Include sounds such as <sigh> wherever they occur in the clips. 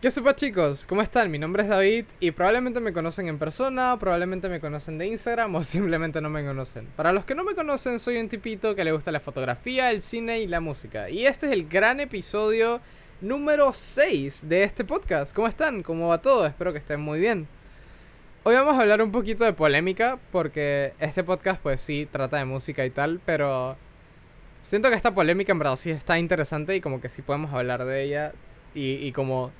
¿Qué supa chicos? ¿Cómo están? Mi nombre es David y probablemente me conocen en persona, probablemente me conocen de Instagram <laughs> o simplemente no me conocen. Para los que no me conocen, soy un tipito que le gusta la fotografía, el cine y la música. Y este es el gran episodio número 6 de este podcast. ¿Cómo están? ¿Cómo va todo? Espero que estén muy bien. Hoy vamos a hablar un poquito de polémica porque este podcast pues sí trata de música y tal, pero siento que esta polémica en verdad sí está interesante y como que sí podemos hablar de ella y, y como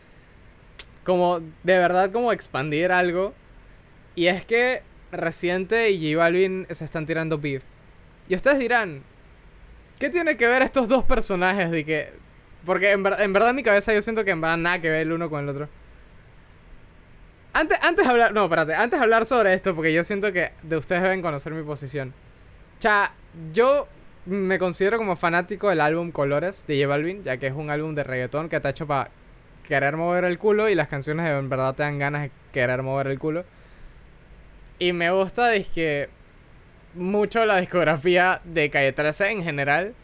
como de verdad como expandir algo. Y es que Reciente y J Balvin se están tirando beef. Y ustedes dirán, ¿qué tiene que ver estos dos personajes de que porque en, en verdad en mi cabeza yo siento que en verdad nada que ver el uno con el otro. Antes, antes de hablar, no, espérate, antes de hablar sobre esto, porque yo siento que de ustedes deben conocer mi posición. Cha, yo me considero como fanático del álbum Colores de J Balvin, ya que es un álbum de reggaetón que está hecho para querer mover el culo y las canciones en verdad te dan ganas de querer mover el culo. Y me gusta es que mucho la discografía de Calle 13 en general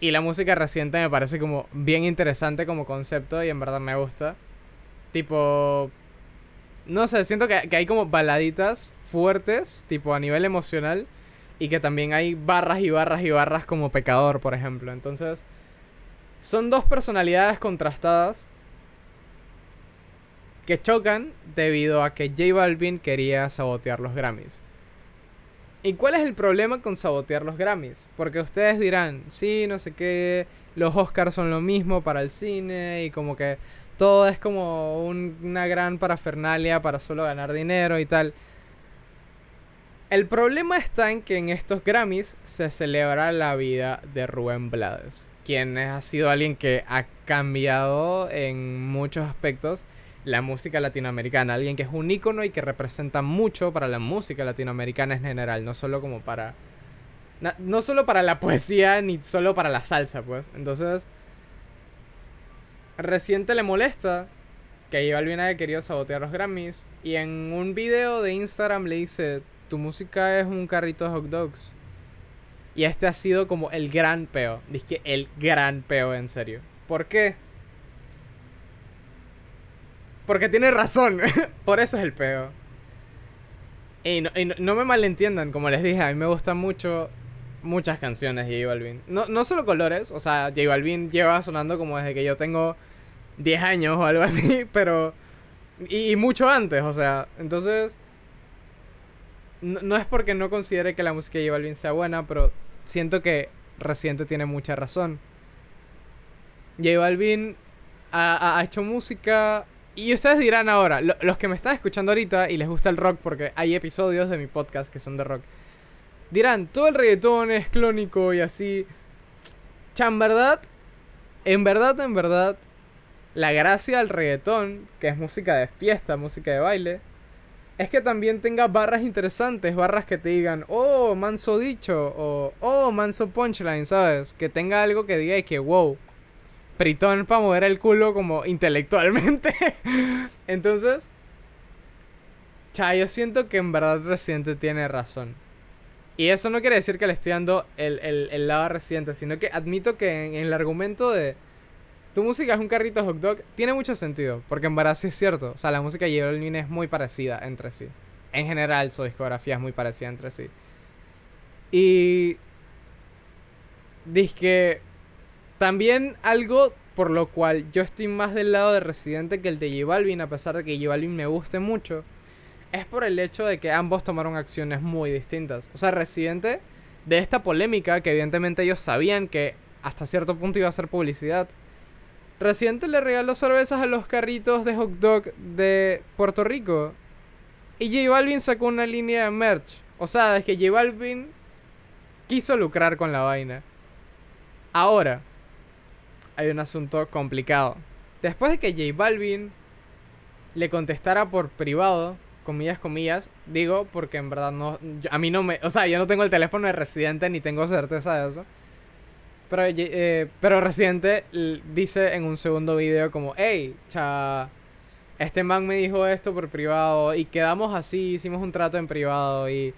y la música reciente me parece como bien interesante como concepto y en verdad me gusta. Tipo, no sé, siento que, que hay como baladitas fuertes, tipo a nivel emocional y que también hay barras y barras y barras como pecador, por ejemplo. Entonces, son dos personalidades contrastadas que chocan debido a que J Balvin quería sabotear los Grammys. ¿Y cuál es el problema con sabotear los Grammys? Porque ustedes dirán, sí, no sé qué, los Oscars son lo mismo para el cine y como que todo es como una gran parafernalia para solo ganar dinero y tal. El problema está en que en estos Grammys se celebra la vida de Rubén Blades, quien ha sido alguien que ha cambiado en muchos aspectos la música latinoamericana, alguien que es un ícono y que representa mucho para la música latinoamericana en general, no solo como para no, solo para la poesía ni solo para la salsa, pues. Entonces reciente le molesta que J Balvin haya querido sabotear los Grammys y en un video de Instagram le dice, "Tu música es un carrito de hot dogs." Y este ha sido como el gran peo. Dice que el gran peo, en serio. ¿Por qué? Porque tiene razón. <laughs> Por eso es el peo. Y, no, me malentiendan, como les dije, a mí me gustan mucho muchas canciones de J Balvin. No, no solo colores, o sea, J Balvin lleva sonando como desde que yo tengo 10 años o algo así, <laughs> pero... Y, mucho antes, o sea, entonces... No, no, es porque no considere que la música de J Balvin sea buena, pero siento que Reciente tiene mucha razón. J Balvin ha hecho música y ustedes dirán ahora, los que me están escuchando ahorita y les gusta el rock, porque hay episodios de mi podcast que son de rock, dirán, todo el reggaetón es clónico y así. Chan, verdad, en verdad, en verdad, la gracia del reggaetón, que es música de fiesta, música de baile, es que también tenga barras interesantes, barras que te digan, oh, manso dicho, o oh, manso punchline, ¿sabes? Que tenga algo que diga y que, wow, Pritón para mover el culo como intelectualmente. <laughs> Entonces, cha, yo siento que en verdad Residente tiene razón. Y eso no quiere decir que le estoy dando el, el, lado Residente, sino que admito que en, el argumento de tu música es un carrito hot dog tiene mucho sentido, porque en verdad sí es cierto. O sea, la música de J es muy parecida entre sí. En general, su discografía es muy parecida entre sí. Y. Dice que también algo por lo cual yo estoy más del lado de Residente que el de J Balvin, a pesar de que J Balvin me guste mucho, es por el hecho de que ambos tomaron acciones muy distintas. O sea, Residente, de esta polémica, que evidentemente ellos sabían que hasta cierto punto iba a ser publicidad, Residente le regaló cervezas a los carritos de hot dog de Puerto Rico. Y J Balvin sacó una línea de merch. O sea, es que J Balvin quiso lucrar con la vaina. Ahora, hay un asunto complicado. Después de que J Balvin le contestara por privado, comillas, comillas, digo porque en verdad no, a mí no me, o sea, yo no tengo el teléfono de Residente ni tengo certeza de eso. Pero, eh, pero Residente dice en un segundo video como, hey, cha, este man me dijo esto por privado y quedamos así, hicimos un trato en privado y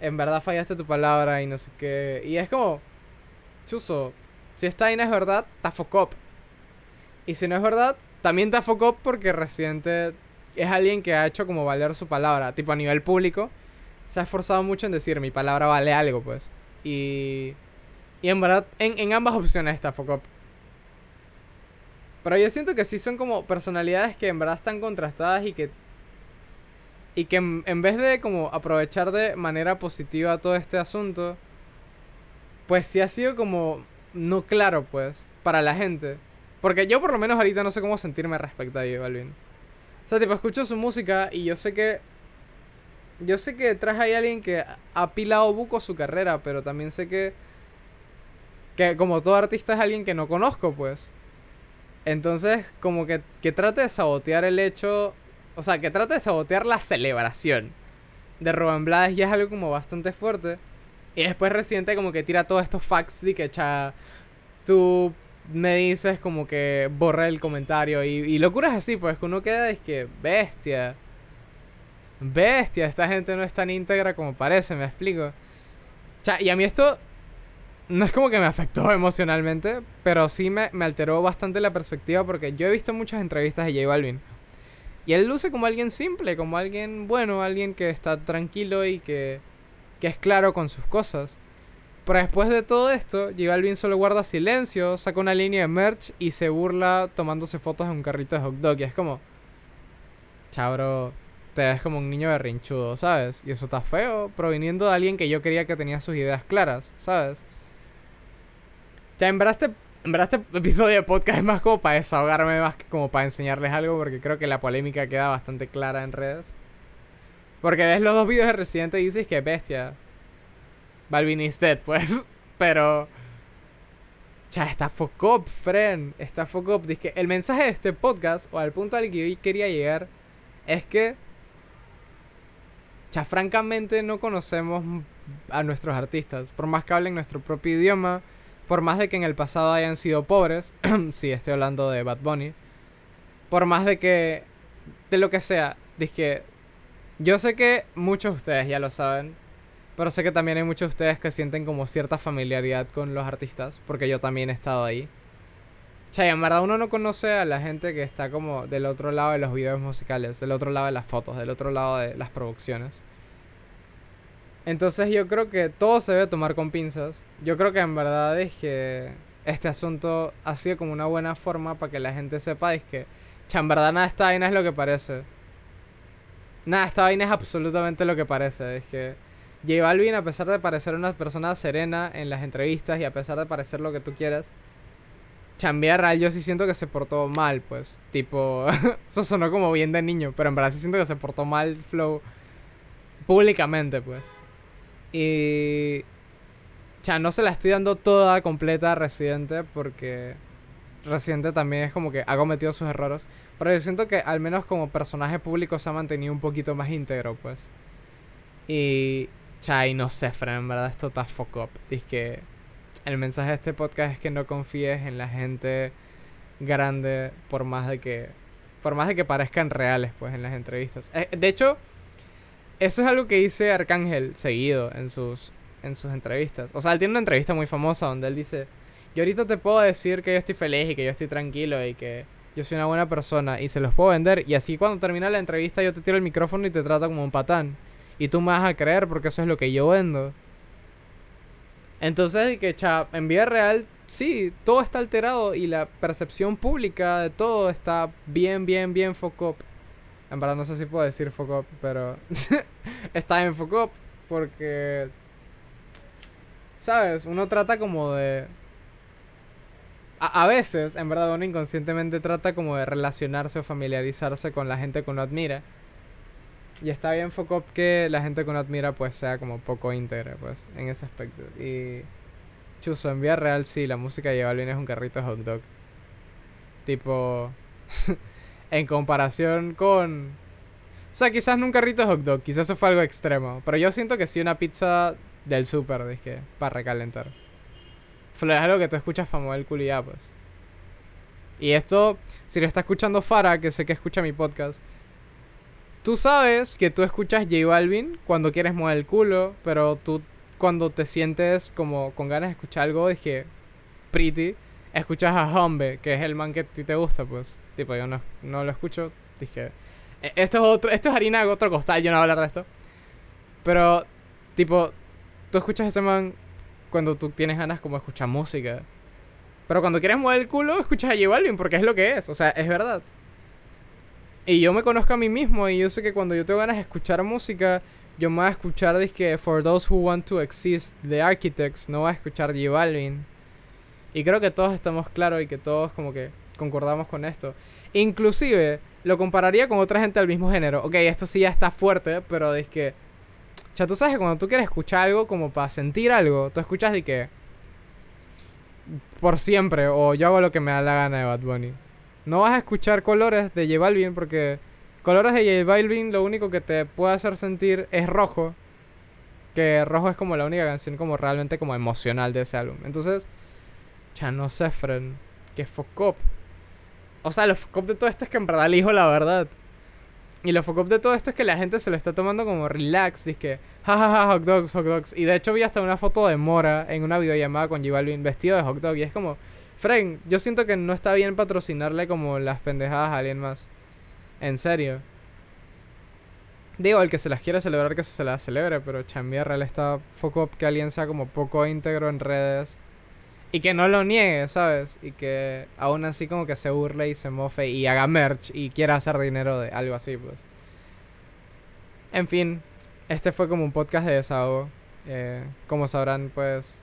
en verdad fallaste tu palabra y no sé qué. Y es como, chuso, si esta vaina es verdad, está Y si no es verdad, también da foco porque Residente es alguien que ha hecho como valer su palabra, tipo a nivel público. Se ha esforzado mucho en decir mi palabra vale algo, pues. Y. Y en verdad, en, en ambas opciones está Focop. Pero yo siento que sí son como personalidades que en verdad están contrastadas y que. Y que en, en vez de como aprovechar de manera positiva todo este asunto. Pues sí ha sido como. No claro, pues. Para la gente. Porque yo por lo menos ahorita no sé cómo sentirme respecto a J Balvin. O sea, tipo, escucho su música y yo sé que. Yo sé que detrás hay alguien que ha pilado buco su carrera, pero también sé que. Que como todo artista es alguien que no conozco, pues. Entonces, como que, que trate de sabotear el hecho. O sea, que trate de sabotear la celebración de Rubén Blades ya es algo como bastante fuerte. Y después reciente como que tira todos estos facts de que, cha, tú me dices como que borra el comentario y, y locuras así, pues que uno queda es que bestia. Bestia, esta gente no es tan íntegra como parece, me explico. Cha, y a mí esto no es como que me afectó emocionalmente, pero sí me, me, alteró bastante la perspectiva porque yo he visto muchas entrevistas de J Balvin. Y él luce como alguien simple, como alguien bueno, alguien que está tranquilo y que, que es claro con sus cosas. Pero después de todo esto, J Balvin solo guarda silencio, saca una línea de merch y se burla tomándose fotos en un carrito de hot dog. Y es como, chabro, te ves como un niño berrinchudo, ¿sabes? Y eso está feo, proviniendo de alguien que yo quería que tenía sus ideas claras, ¿sabes? Ya, en verdad, este, en verdad este episodio de podcast es más como para desahogarme, más que como para enseñarles algo, porque creo que la polémica queda bastante clara en redes. Porque ves los dos videos de Residente y dices que bestia. Balvin is dead, pues. <laughs> Pero. Ya, está Focop, friend. Está Focop. Dice el mensaje de este podcast, o al punto al que hoy quería llegar, es que. Ya, francamente no conocemos a nuestros artistas. Por más que hablen nuestro propio idioma, por más de que en el pasado hayan sido pobres, <clears throat> sí, estoy hablando de Bad Bunny, por más de que, de lo que sea, que yo sé que muchos de ustedes ya lo saben, pero sé que también hay muchos de ustedes que sienten como cierta familiaridad con los artistas, porque yo también he estado ahí. Chay, en verdad uno no conoce a la gente que está como del otro lado de los videos musicales, del otro lado de las fotos, del otro lado de las producciones. Entonces yo creo que todo se debe tomar con pinzas. Yo creo que en verdad es que este asunto ha sido como una buena forma para que la gente sepa es que, en verdad nada esta vaina es lo que parece. Nada, esta vaina es absolutamente lo que parece. Es que J Balvin, a pesar de parecer una persona serena en las entrevistas y a pesar de parecer lo que tú quieras, Chambea real yo sí siento que se portó mal, pues. Tipo, <laughs> eso sonó como bien de niño, pero en verdad sí siento que se portó mal Flow públicamente, pues. Y... Ya, no se la estoy dando toda completa a Residente porque Residente también es como que ha cometido sus errores. Pero yo siento que al menos como personaje público se ha mantenido un poquito más íntegro, pues. Y Chay, no sé, Fran, en verdad esto está fuck up. Es que el mensaje de este podcast es que no confíes en la gente grande por más de que por más de que parezcan reales pues en las entrevistas. Eh, de hecho, eso es algo que dice Arcángel seguido en sus en sus entrevistas. O sea, él tiene una entrevista muy famosa donde él dice, "Yo ahorita te puedo decir que yo estoy feliz y que yo estoy tranquilo y que yo soy una buena persona y se los puedo vender y así cuando termina la entrevista yo te tiro el micrófono y te trato como un patán." Y tú me vas a creer porque eso es lo que yo vendo. Entonces, que cha, en vida real, sí, todo está alterado y la percepción pública de todo está bien, bien, bien focop. En verdad no sé si puedo decir focop, pero <laughs> está en focop porque, ¿sabes? Uno trata como de... A, a, veces, en verdad, uno inconscientemente trata como de relacionarse o familiarizarse con la gente que uno admira. Y está bien Focop que la gente que uno admira pues sea como poco íntegra pues en ese aspecto. Y chuso, en vía real sí, la música de Balvin es un carrito de hot dog. Tipo <laughs> en comparación con o sea, quizás no un carrito de hot dog, quizás eso fue algo extremo, pero yo siento que sí una pizza del super, dije, para recalentar. Fue algo que tú escuchas para mover el culo y ya, pues. Y esto, si lo está escuchando Fara, que sé que escucha mi podcast, Tú sabes que tú escuchas J Balvin cuando quieres mover el culo, pero tú cuando te sientes como con ganas de escuchar algo, es que pretty, escuchas a Humbe, que es el man que a ti te gusta, pues. Tipo, yo no, no lo escucho. Dije, e, esto es otro, esto es harina de otro costal, yo no voy a hablar de esto. Pero, tipo, tú escuchas ese man cuando tú tienes ganas como de escuchar música. Pero cuando quieres mover el culo, escuchas a J Balvin porque es lo que es, o sea, es verdad. Y yo me conozco a mí mismo y yo sé que cuando yo tengo ganas de escuchar música, yo me voy a escuchar que For Those Who Want to Exist The Architects, no voy a escuchar J Balvin. Y creo que todos estamos claros y que todos como que concordamos con esto. Inclusive, lo compararía con otra gente del mismo género. Ok, esto sí ya está fuerte, pero es que... Ya tú sabes que cuando tú quieres escuchar algo como para sentir algo, tú escuchas de que... Por siempre, o yo hago lo que me da la gana de Bad Bunny. No vas a escuchar colores de J Balvin porque... Colores de J Balvin lo único que te puede hacer sentir es rojo. Que rojo es como la única canción como realmente como emocional de ese álbum. Entonces... Ya no sé, friend. Que focop. O sea, lo focop de todo esto es que en verdad le dijo la verdad. Y lo focop de todo esto es que la gente se lo está tomando como relax. Dice jajaja, hot dogs, hot dogs. Y de hecho vi hasta una foto de Mora en una videollamada con J Balvin vestido de hot dog. Y es como, Frank, yo siento que no está bien patrocinarle como las pendejadas a alguien más. En serio. Digo, el que se las quiera celebrar, que se las celebre. Pero chambiarra, él está focop que alguien sea como poco íntegro en redes y que no lo niegue, ¿sabes? Y que aún así como que se burle y se mofe y haga merch y quiera hacer dinero de algo así, pues. En fin, este fue como un podcast de desahogo. Eh, como sabrán, pues,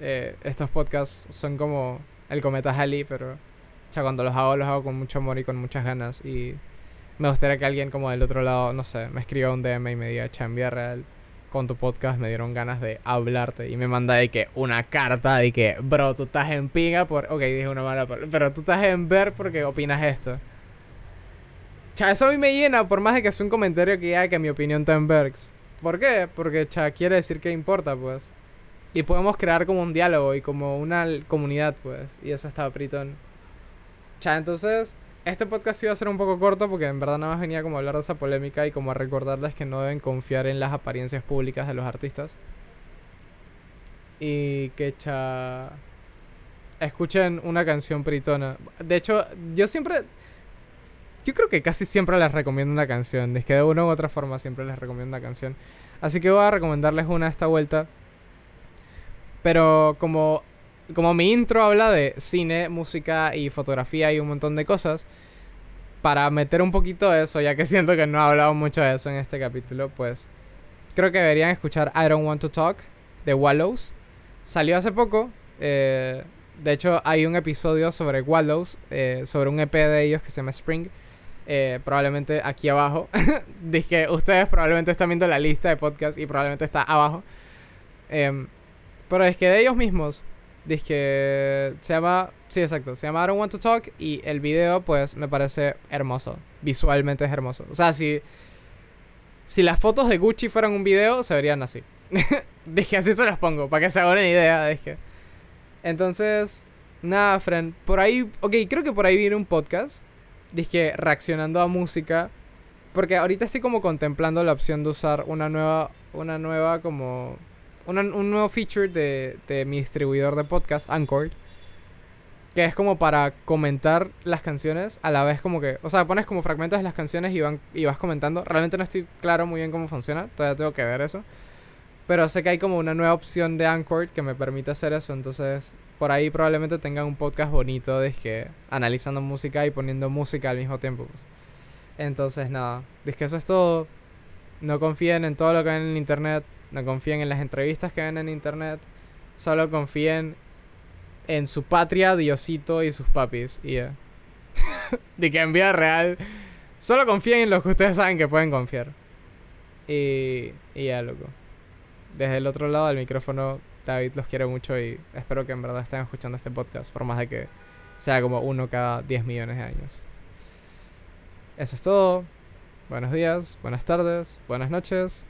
eh, estos podcasts son como el cometa Halley, pero ya cuando los hago, los hago con mucho amor y con muchas ganas. Y me gustaría que alguien como del otro lado, no sé, me escriba un DM y me diga, chambia real con tu podcast me dieron ganas de hablarte y me manda de que una carta de que, bro, tú estás en pinga por... Ok, dije una mala pero tú estás en ver porque opinas esto. Cha, eso a mí me llena por más de que sea un comentario que haya que mi opinión está en Bergs. ¿Por qué? Porque, cha, quiere decir que importa, pues. Y podemos crear como un diálogo y como una comunidad, pues. Y eso está pritón. Cha, entonces... Este podcast iba a ser un poco corto porque en verdad nada más venía como a hablar de esa polémica y como a recordarles que no deben confiar en las apariencias públicas de los artistas. Y que cha... Escuchen una canción pritona. De hecho, yo siempre... Yo creo que casi siempre les recomiendo una canción. Es que de una u otra forma siempre les recomiendo una canción. Así que voy a recomendarles una esta vuelta. Pero como como mi intro habla de cine, música y fotografía y un montón de cosas, para meter un poquito de eso, ya que <laughs> siento que no he hablado mucho de eso en este capítulo, pues creo que deberían escuchar I Don't Want to Talk de Wallows. Salió hace poco. Eh, de hecho, hay un episodio sobre Wallows, eh, sobre un EP de ellos que se llama Spring. Eh, probablemente aquí abajo. <laughs> Dije, ustedes probablemente están viendo la lista de podcast y probablemente está abajo. Em, pero es que de ellos mismos Dice se llama, sí, exacto, se llama I Don't Want to Talk y el video pues me parece hermoso, visualmente es hermoso. O sea, si si las fotos de Gucci fueran un video, se verían así. <laughs> dije, así se las pongo, para que se hagan una idea, dije. Entonces, nada, friend, por ahí, ok, creo que por ahí viene un podcast, dije, reaccionando a música, porque ahorita estoy como contemplando la opción de usar una nueva, una nueva como un nuevo feature de, de mi distribuidor de podcast, Anchor. Que es como para comentar las canciones a la vez como que... O sea, pones como fragmentos de las canciones y, van, y vas comentando. Realmente no estoy claro muy bien cómo funciona. Todavía tengo que ver eso. Pero sé que hay como una nueva opción de Anchor que me permite hacer eso. Entonces, por ahí probablemente tengan un podcast bonito de que analizando música y poniendo música al mismo tiempo. Pues. Entonces, nada. Es que eso es todo. No confíen en todo lo que ven en internet. No confíen en las entrevistas que ven en internet. Solo confíen en su patria, Diosito y sus papis. Y ya. <laughs> de que en vida real. Solo confíen en lo que ustedes saben que pueden confiar. Y, y ya, loco. Desde el otro lado del micrófono, David los quiere mucho y espero que en verdad estén escuchando este podcast, por más de que sea como uno cada 10 millones de años. Eso es todo. Buenos días, buenas tardes, buenas noches.